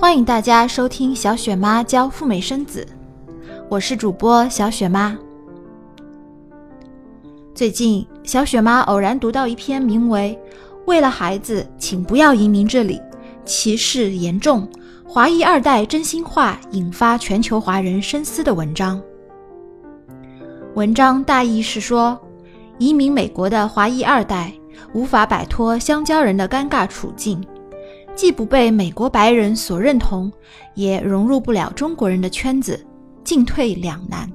欢迎大家收听小雪妈教赴美生子，我是主播小雪妈。最近，小雪妈偶然读到一篇名为《为了孩子，请不要移民这里，歧视严重，华裔二代真心话引发全球华人深思》的文章。文章大意是说，移民美国的华裔二代无法摆脱香蕉人的尴尬处境。既不被美国白人所认同，也融入不了中国人的圈子，进退两难。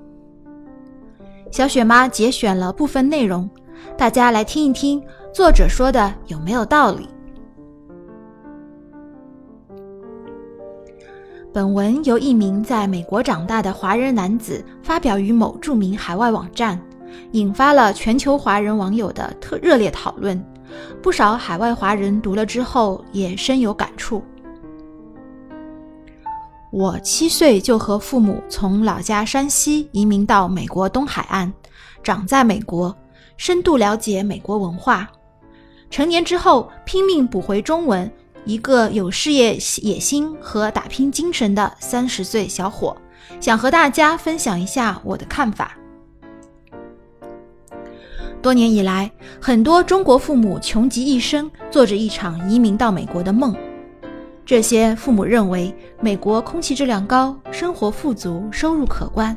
小雪妈节选了部分内容，大家来听一听，作者说的有没有道理？本文由一名在美国长大的华人男子发表于某著名海外网站，引发了全球华人网友的特热烈讨论。不少海外华人读了之后也深有感触。我七岁就和父母从老家山西移民到美国东海岸，长在美国，深度了解美国文化。成年之后拼命补回中文，一个有事业野心和打拼精神的三十岁小伙，想和大家分享一下我的看法。多年以来，很多中国父母穷极一生，做着一场移民到美国的梦。这些父母认为，美国空气质量高，生活富足，收入可观，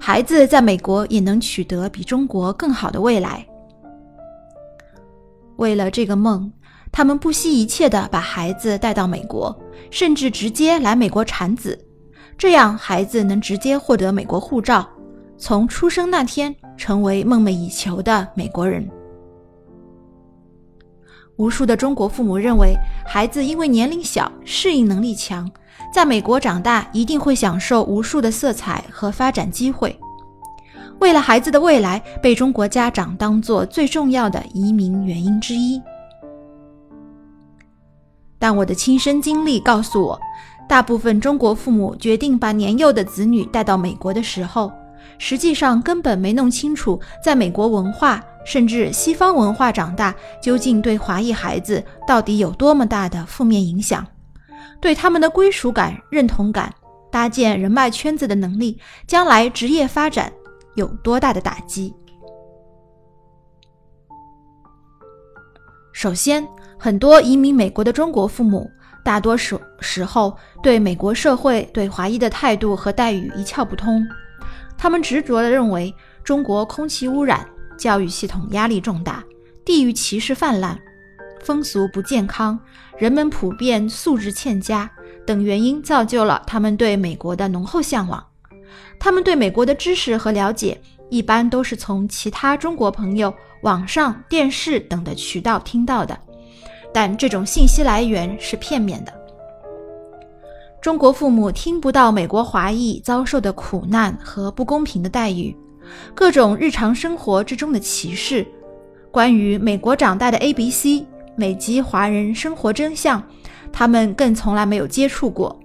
孩子在美国也能取得比中国更好的未来。为了这个梦，他们不惜一切地把孩子带到美国，甚至直接来美国产子，这样孩子能直接获得美国护照。从出生那天成为梦寐以求的美国人。无数的中国父母认为，孩子因为年龄小、适应能力强，在美国长大一定会享受无数的色彩和发展机会。为了孩子的未来，被中国家长当做最重要的移民原因之一。但我的亲身经历告诉我，大部分中国父母决定把年幼的子女带到美国的时候，实际上根本没弄清楚，在美国文化甚至西方文化长大，究竟对华裔孩子到底有多么大的负面影响，对他们的归属感、认同感、搭建人脉圈子的能力、将来职业发展有多大的打击。首先，很多移民美国的中国父母，大多数时候对美国社会对华裔的态度和待遇一窍不通。他们执着地认为中国空气污染、教育系统压力重大、地域歧视泛滥、风俗不健康、人们普遍素质欠佳等原因，造就了他们对美国的浓厚向往。他们对美国的知识和了解，一般都是从其他中国朋友、网上、电视等的渠道听到的，但这种信息来源是片面的。中国父母听不到美国华裔遭受的苦难和不公平的待遇，各种日常生活之中的歧视，关于美国长大的 A、B、C 美籍华人生活真相，他们更从来没有接触过。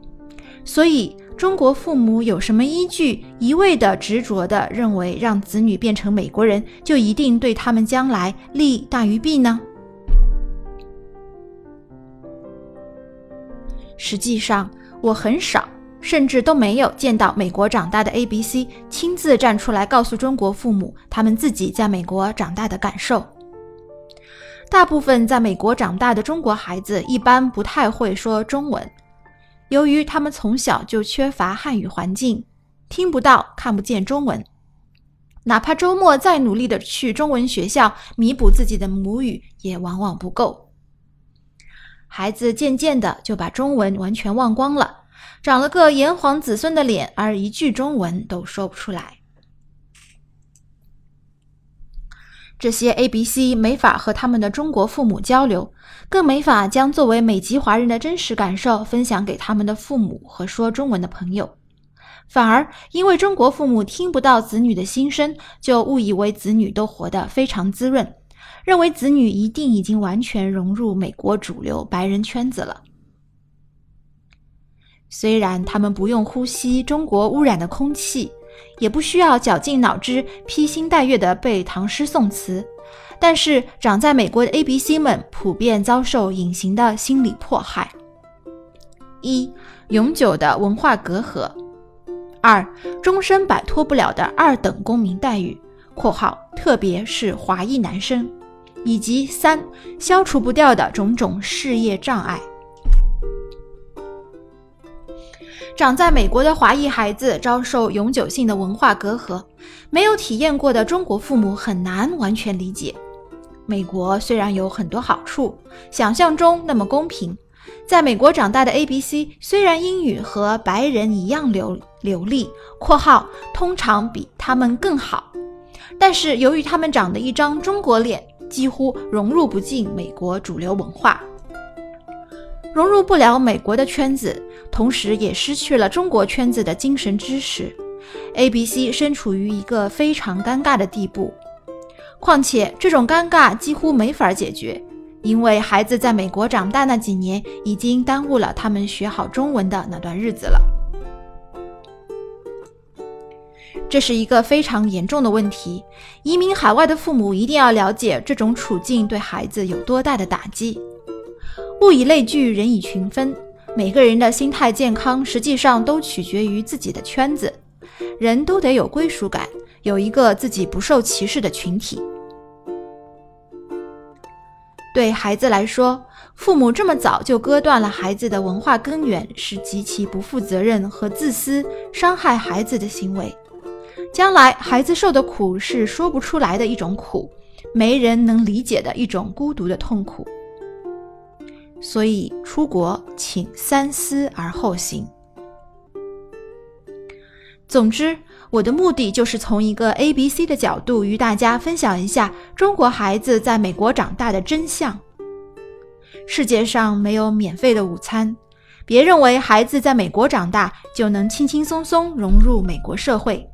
所以，中国父母有什么依据一味地执着地认为让子女变成美国人就一定对他们将来利大于弊呢？实际上。我很少，甚至都没有见到美国长大的 A、B、C 亲自站出来告诉中国父母他们自己在美国长大的感受。大部分在美国长大的中国孩子一般不太会说中文，由于他们从小就缺乏汉语环境，听不到、看不见中文，哪怕周末再努力的去中文学校弥补自己的母语，也往往不够。孩子渐渐的就把中文完全忘光了，长了个炎黄子孙的脸，而一句中文都说不出来。这些 A、B、C 没法和他们的中国父母交流，更没法将作为美籍华人的真实感受分享给他们的父母和说中文的朋友，反而因为中国父母听不到子女的心声，就误以为子女都活得非常滋润。认为子女一定已经完全融入美国主流白人圈子了。虽然他们不用呼吸中国污染的空气，也不需要绞尽脑汁披星戴月地背唐诗宋词，但是长在美国的 A、B、C 们普遍遭受隐形的心理迫害。一、永久的文化隔阂；二、终身摆脱不了的二等公民待遇（括号特别是华裔男生）；以及三、消除不掉的种种事业障碍。长在美国的华裔孩子遭受永久性的文化隔阂，没有体验过的中国父母很难完全理解。美国虽然有很多好处，想象中那么公平，在美国长大的 A、B、C 虽然英语和白人一样流流利（括号通常比他们更好），但是由于他们长的一张中国脸，几乎融入不进美国主流文化。融入不了美国的圈子，同时也失去了中国圈子的精神支持。A、B、C 身处于一个非常尴尬的地步。况且这种尴尬几乎没法解决，因为孩子在美国长大那几年已经耽误了他们学好中文的那段日子了。这是一个非常严重的问题。移民海外的父母一定要了解这种处境对孩子有多大的打击。物以类聚，人以群分。每个人的心态健康，实际上都取决于自己的圈子。人都得有归属感，有一个自己不受歧视的群体。对孩子来说，父母这么早就割断了孩子的文化根源，是极其不负责任和自私、伤害孩子的行为。将来孩子受的苦是说不出来的一种苦，没人能理解的一种孤独的痛苦。所以出国，请三思而后行。总之，我的目的就是从一个 A、B、C 的角度与大家分享一下中国孩子在美国长大的真相。世界上没有免费的午餐，别认为孩子在美国长大就能轻轻松松融入美国社会。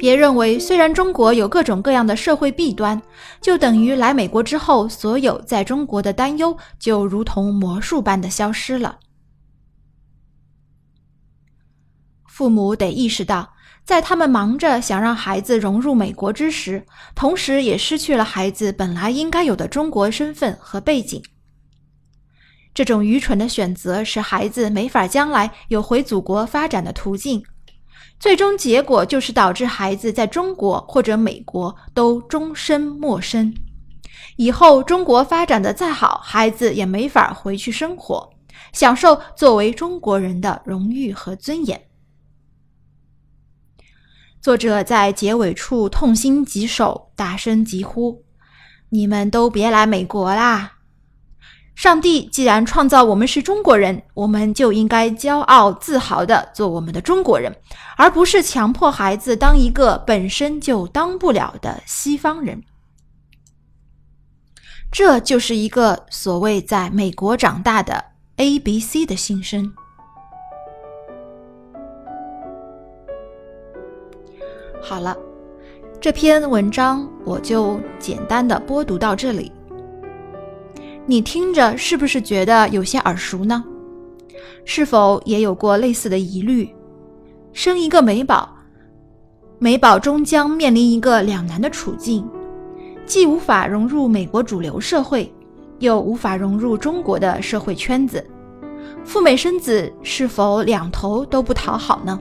别认为，虽然中国有各种各样的社会弊端，就等于来美国之后，所有在中国的担忧就如同魔术般的消失了。父母得意识到，在他们忙着想让孩子融入美国之时，同时也失去了孩子本来应该有的中国身份和背景。这种愚蠢的选择，使孩子没法将来有回祖国发展的途径。最终结果就是导致孩子在中国或者美国都终身陌生，以后中国发展的再好，孩子也没法回去生活，享受作为中国人的荣誉和尊严。作者在结尾处痛心疾首，大声疾呼：“你们都别来美国啦！”上帝既然创造我们是中国人，我们就应该骄傲自豪地做我们的中国人，而不是强迫孩子当一个本身就当不了的西方人。这就是一个所谓在美国长大的 A、B、C 的心声。好了，这篇文章我就简单的播读到这里。你听着是不是觉得有些耳熟呢？是否也有过类似的疑虑？生一个美宝，美宝终将面临一个两难的处境，既无法融入美国主流社会，又无法融入中国的社会圈子，赴美生子是否两头都不讨好呢？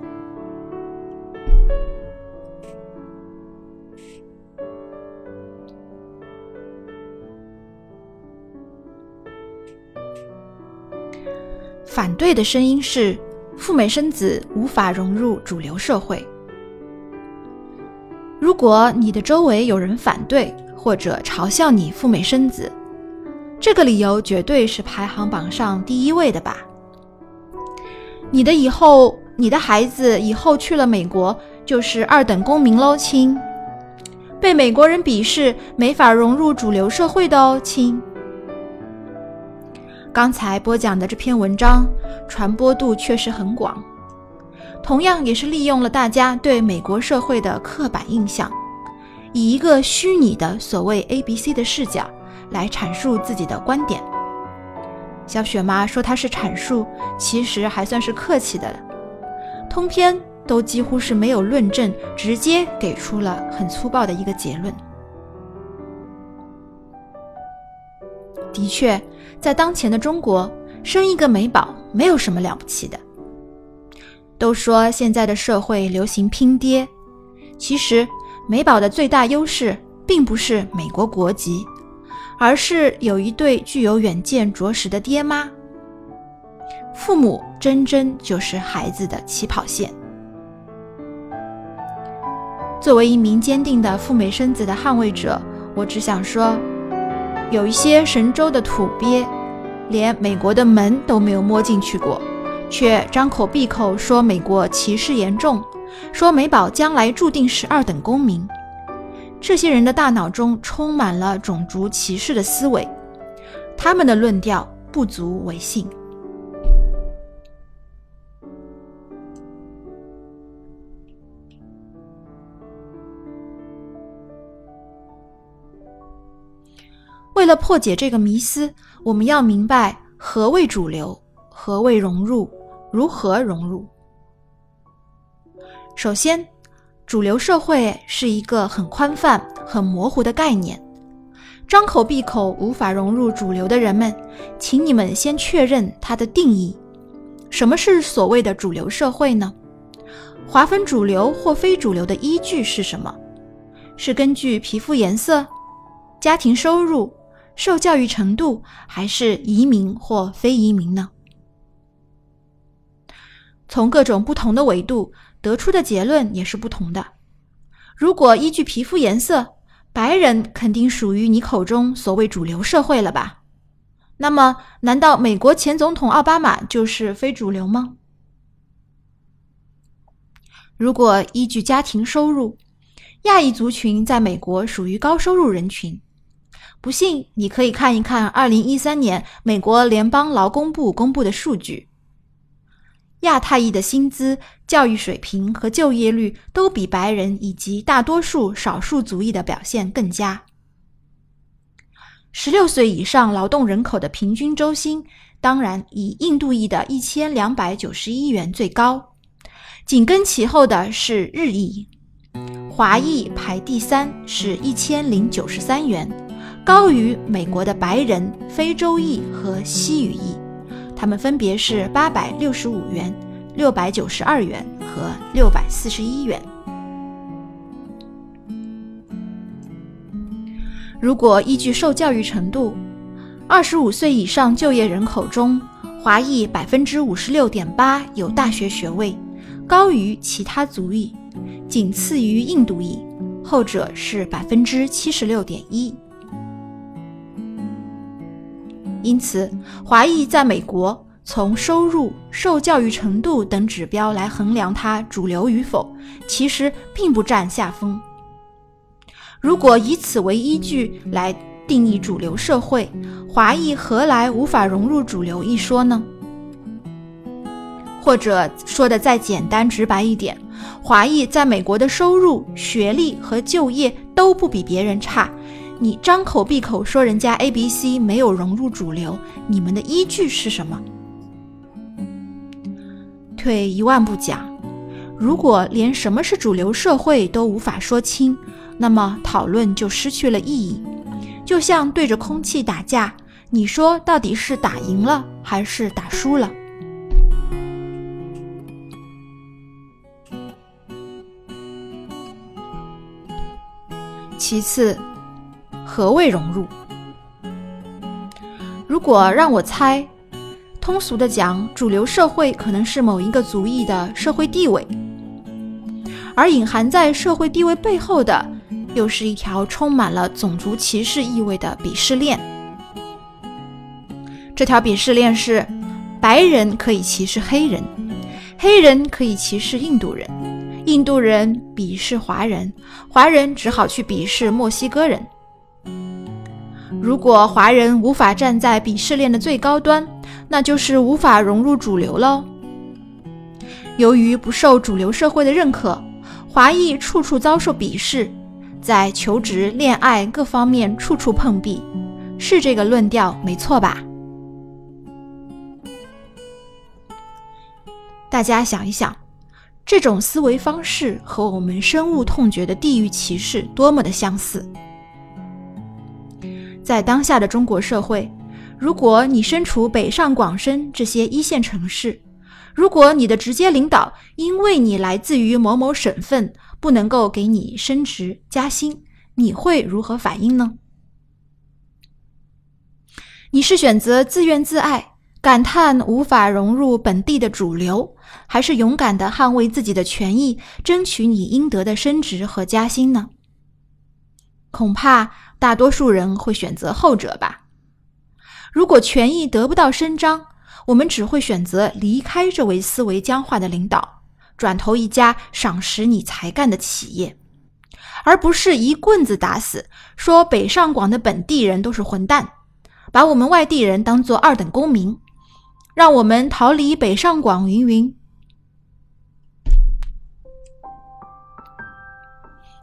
反对的声音是：赴美生子无法融入主流社会。如果你的周围有人反对或者嘲笑你赴美生子，这个理由绝对是排行榜上第一位的吧？你的以后，你的孩子以后去了美国就是二等公民喽，亲！被美国人鄙视，没法融入主流社会的哦，亲！刚才播讲的这篇文章传播度确实很广，同样也是利用了大家对美国社会的刻板印象，以一个虚拟的所谓 A、B、C 的视角来阐述自己的观点。小雪妈说她是阐述，其实还算是客气的了。通篇都几乎是没有论证，直接给出了很粗暴的一个结论。的确。在当前的中国，生一个美宝没有什么了不起的。都说现在的社会流行拼爹，其实美宝的最大优势并不是美国国籍，而是有一对具有远见卓识的爹妈。父母真真就是孩子的起跑线。作为一名坚定的赴美生子的捍卫者，我只想说，有一些神州的土鳖，连美国的门都没有摸进去过。却张口闭口说美国歧视严重，说美宝将来注定是二等公民。这些人的大脑中充满了种族歧视的思维，他们的论调不足为信。为了破解这个迷思，我们要明白何谓主流，何谓融入。如何融入？首先，主流社会是一个很宽泛、很模糊的概念。张口闭口无法融入主流的人们，请你们先确认它的定义。什么是所谓的主流社会呢？划分主流或非主流的依据是什么？是根据皮肤颜色、家庭收入、受教育程度，还是移民或非移民呢？从各种不同的维度得出的结论也是不同的。如果依据皮肤颜色，白人肯定属于你口中所谓主流社会了吧？那么，难道美国前总统奥巴马就是非主流吗？如果依据家庭收入，亚裔族群在美国属于高收入人群。不信，你可以看一看2013年美国联邦劳工部公布的数据。亚太裔的薪资、教育水平和就业率都比白人以及大多数少数族裔的表现更佳。十六岁以上劳动人口的平均周薪，当然以印度裔的一千两百九十一元最高，紧跟其后的是日裔，华裔排第三，是一千零九十三元，高于美国的白人、非洲裔和西语裔。他们分别是八百六十五元、六百九十二元和六百四十一元。如果依据受教育程度，二十五岁以上就业人口中，华裔百分之五十六点八有大学学位，高于其他族裔，仅次于印度裔，后者是百分之七十六点一。因此，华裔在美国从收入、受教育程度等指标来衡量它主流与否，其实并不占下风。如果以此为依据来定义主流社会，华裔何来无法融入主流一说呢？或者说的再简单直白一点，华裔在美国的收入、学历和就业都不比别人差。你张口闭口说人家 A、B、C 没有融入主流，你们的依据是什么？退一万步讲，如果连什么是主流社会都无法说清，那么讨论就失去了意义，就像对着空气打架，你说到底是打赢了还是打输了？其次。何谓融入？如果让我猜，通俗的讲，主流社会可能是某一个族裔的社会地位，而隐含在社会地位背后的，又是一条充满了种族歧视意味的鄙视链。这条鄙视链是：白人可以歧视黑人，黑人可以歧视印度人，印度人鄙视华人，华人只好去鄙视墨西哥人。如果华人无法站在鄙视链的最高端，那就是无法融入主流喽。由于不受主流社会的认可，华裔处处遭受鄙视，在求职、恋爱各方面处处碰壁，是这个论调没错吧？大家想一想，这种思维方式和我们深恶痛绝的地域歧视多么的相似。在当下的中国社会，如果你身处北上广深这些一线城市，如果你的直接领导因为你来自于某某省份，不能够给你升职加薪，你会如何反应呢？你是选择自怨自艾，感叹无法融入本地的主流，还是勇敢的捍卫自己的权益，争取你应得的升职和加薪呢？恐怕大多数人会选择后者吧。如果权益得不到伸张，我们只会选择离开这位思维僵化的领导，转投一家赏识你才干的企业，而不是一棍子打死，说北上广的本地人都是混蛋，把我们外地人当做二等公民，让我们逃离北上广云云。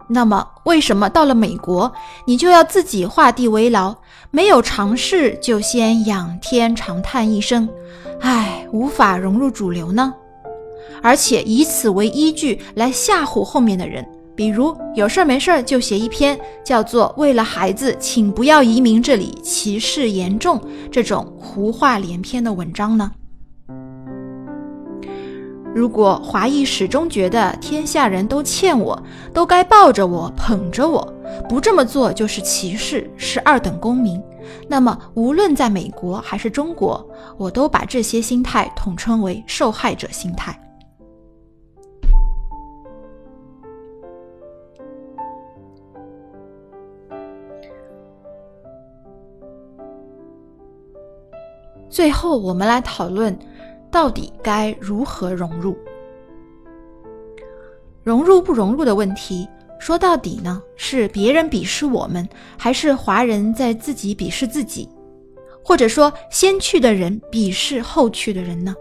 那么，为什么到了美国，你就要自己画地为牢？没有尝试就先仰天长叹一声，唉，无法融入主流呢？而且以此为依据来吓唬后面的人，比如有事儿没事儿就写一篇叫做“为了孩子，请不要移民这里，歧视严重”这种胡话连篇的文章呢？如果华裔始终觉得天下人都欠我，都该抱着我捧着我，不这么做就是歧视，是二等公民，那么无论在美国还是中国，我都把这些心态统称为受害者心态。最后，我们来讨论。到底该如何融入？融入不融入的问题，说到底呢，是别人鄙视我们，还是华人在自己鄙视自己？或者说，先去的人鄙视后去的人呢？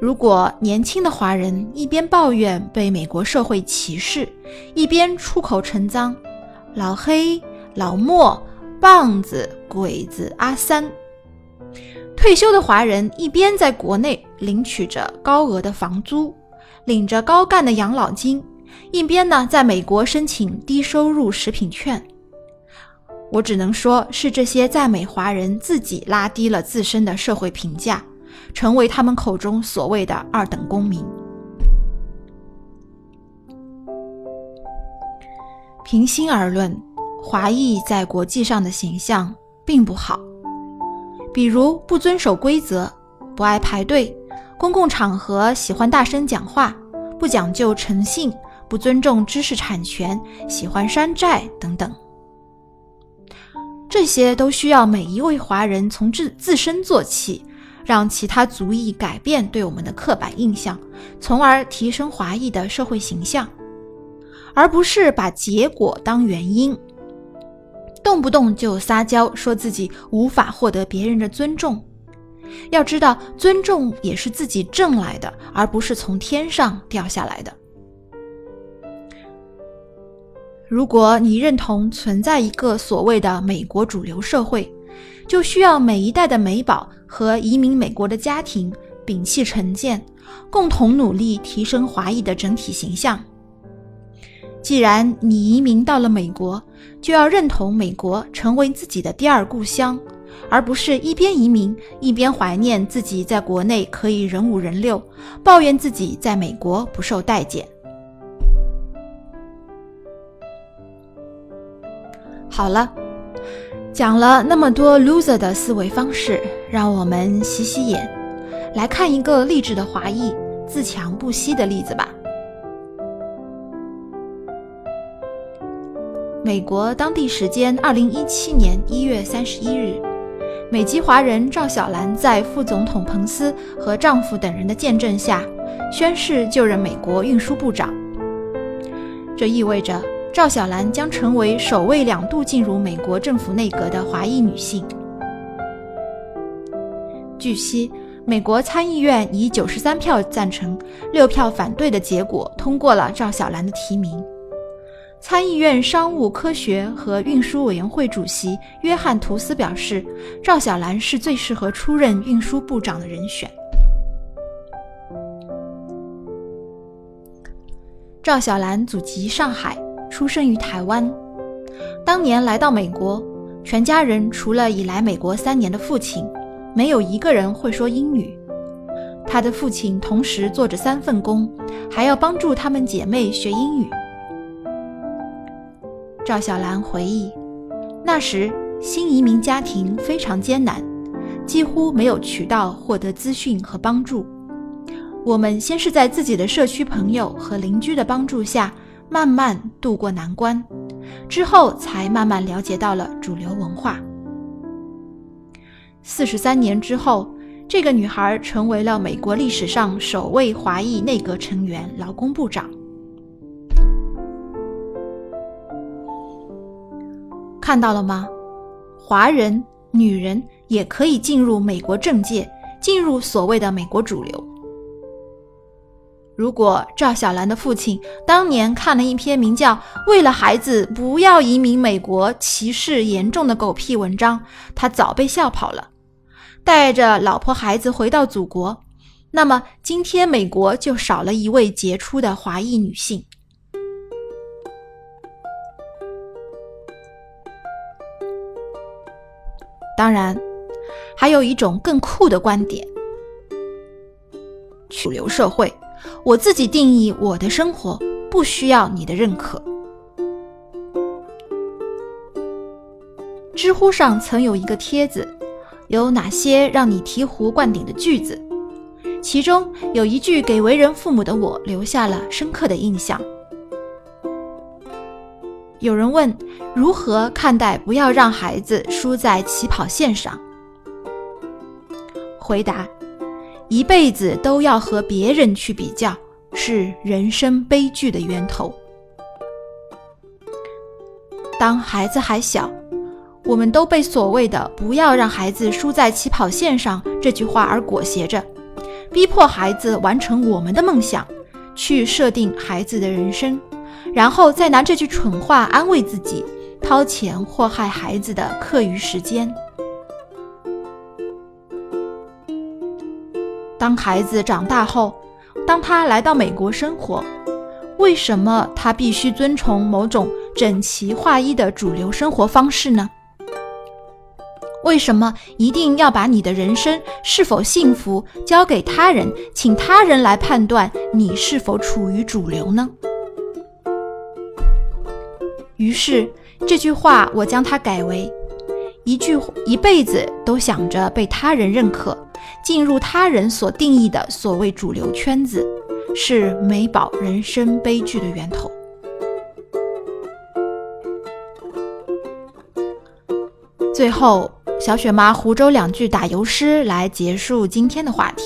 如果年轻的华人一边抱怨被美国社会歧视，一边出口成脏“老黑”“老莫”“棒子”“鬼子”“阿三”。退休的华人一边在国内领取着高额的房租，领着高干的养老金，一边呢在美国申请低收入食品券。我只能说是这些在美华人自己拉低了自身的社会评价，成为他们口中所谓的二等公民。平心而论，华裔在国际上的形象并不好。比如不遵守规则，不爱排队，公共场合喜欢大声讲话，不讲究诚信，不尊重知识产权，喜欢山寨等等。这些都需要每一位华人从自自身做起，让其他族裔改变对我们的刻板印象，从而提升华裔的社会形象，而不是把结果当原因。动不动就撒娇，说自己无法获得别人的尊重。要知道，尊重也是自己挣来的，而不是从天上掉下来的。如果你认同存在一个所谓的美国主流社会，就需要每一代的美宝和移民美国的家庭摒弃成见，共同努力提升华裔的整体形象。既然你移民到了美国，就要认同美国成为自己的第二故乡，而不是一边移民一边怀念自己在国内可以人五人六，抱怨自己在美国不受待见。好了，讲了那么多 loser 的思维方式，让我们洗洗眼，来看一个励志的华裔自强不息的例子吧。美国当地时间二零一七年一月三十一日，美籍华人赵小兰在副总统彭斯和丈夫等人的见证下，宣誓就任美国运输部长。这意味着赵小兰将成为首位两度进入美国政府内阁的华裔女性。据悉，美国参议院以九十三票赞成、六票反对的结果通过了赵小兰的提名。参议院商务、科学和运输委员会主席约翰·图斯表示，赵小兰是最适合出任运输部长的人选。赵小兰祖籍上海，出生于台湾。当年来到美国，全家人除了已来美国三年的父亲，没有一个人会说英语。他的父亲同时做着三份工，还要帮助她们姐妹学英语。赵小兰回忆，那时新移民家庭非常艰难，几乎没有渠道获得资讯和帮助。我们先是在自己的社区朋友和邻居的帮助下，慢慢渡过难关。之后才慢慢了解到了主流文化。四十三年之后，这个女孩成为了美国历史上首位华裔内阁成员、劳工部长。看到了吗？华人女人也可以进入美国政界，进入所谓的美国主流。如果赵小兰的父亲当年看了一篇名叫《为了孩子不要移民美国，歧视严重的狗屁文章》，他早被笑跑了，带着老婆孩子回到祖国，那么今天美国就少了一位杰出的华裔女性。当然，还有一种更酷的观点：主流社会。我自己定义我的生活，不需要你的认可。知乎上曾有一个帖子，有哪些让你醍醐灌顶的句子？其中有一句给为人父母的我留下了深刻的印象。有人问如何看待不要让孩子输在起跑线上？回答。一辈子都要和别人去比较，是人生悲剧的源头。当孩子还小，我们都被所谓的“不要让孩子输在起跑线上”这句话而裹挟着，逼迫孩子完成我们的梦想，去设定孩子的人生，然后再拿这句蠢话安慰自己，掏钱祸害孩子的课余时间。当孩子长大后，当他来到美国生活，为什么他必须遵从某种整齐划一的主流生活方式呢？为什么一定要把你的人生是否幸福交给他人，请他人来判断你是否处于主流呢？于是这句话我将它改为一句：一辈子都想着被他人认可。进入他人所定义的所谓主流圈子，是美宝人生悲剧的源头。最后，小雪妈湖州两句打油诗来结束今天的话题：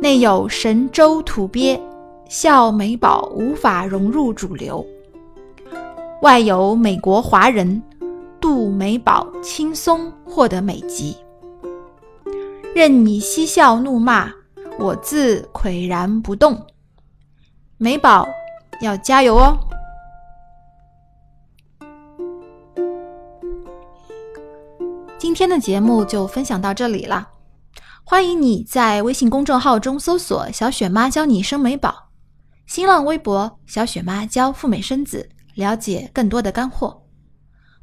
内有神州土鳖，笑美宝无法融入主流；外有美国华人，杜美宝轻松获得美籍。任你嬉笑怒骂，我自岿然不动。美宝，要加油哦！今天的节目就分享到这里了，欢迎你在微信公众号中搜索“小雪妈教你生美宝”，新浪微博“小雪妈教赴美生子”，了解更多的干货。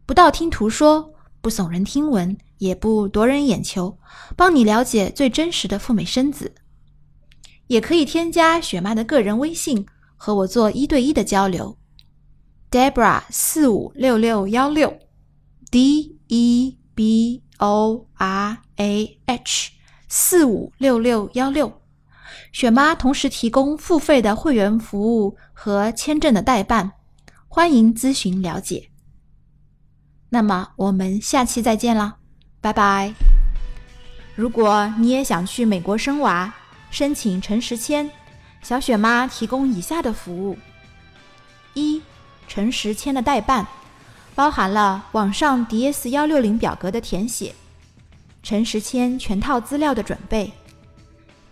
不道听途说，不耸人听闻。也不夺人眼球，帮你了解最真实的赴美生子。也可以添加雪妈的个人微信，和我做一对一的交流。Debra 四五六六幺六，D E B O R A H 四五六六幺六。雪妈同时提供付费的会员服务和签证的代办，欢迎咨询了解。那么我们下期再见啦！拜拜。如果你也想去美国生娃，申请陈时签，小雪妈提供以下的服务：一、陈时签的代办，包含了网上 DS 幺六零表格的填写、陈时签全套资料的准备、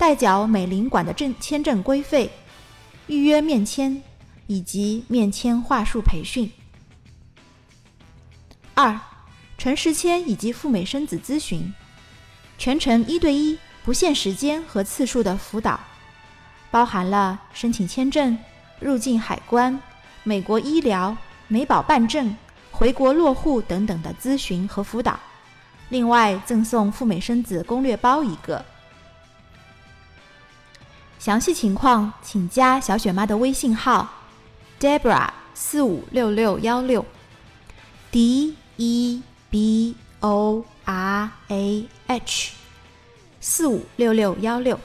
代缴美领馆的证签证规费、预约面签以及面签话术培训。二。陈实签以及赴美生子咨询，全程一对一、不限时间和次数的辅导，包含了申请签证、入境海关、美国医疗、美保办证、回国落户等等的咨询和辅导。另外赠送赴美生子攻略包一个。详细情况请加小雪妈的微信号：Debra 四五六六幺六，D E B O R A H 四五六六幺六。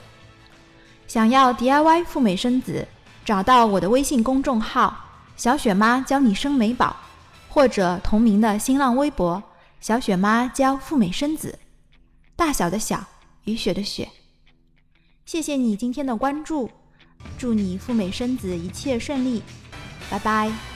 想要 DIY 赴美生子，找到我的微信公众号“小雪妈教你生美宝”，或者同名的新浪微博“小雪妈教赴美生子”。大小的小，雨雪的雪。谢谢你今天的关注，祝你赴美生子一切顺利，拜拜。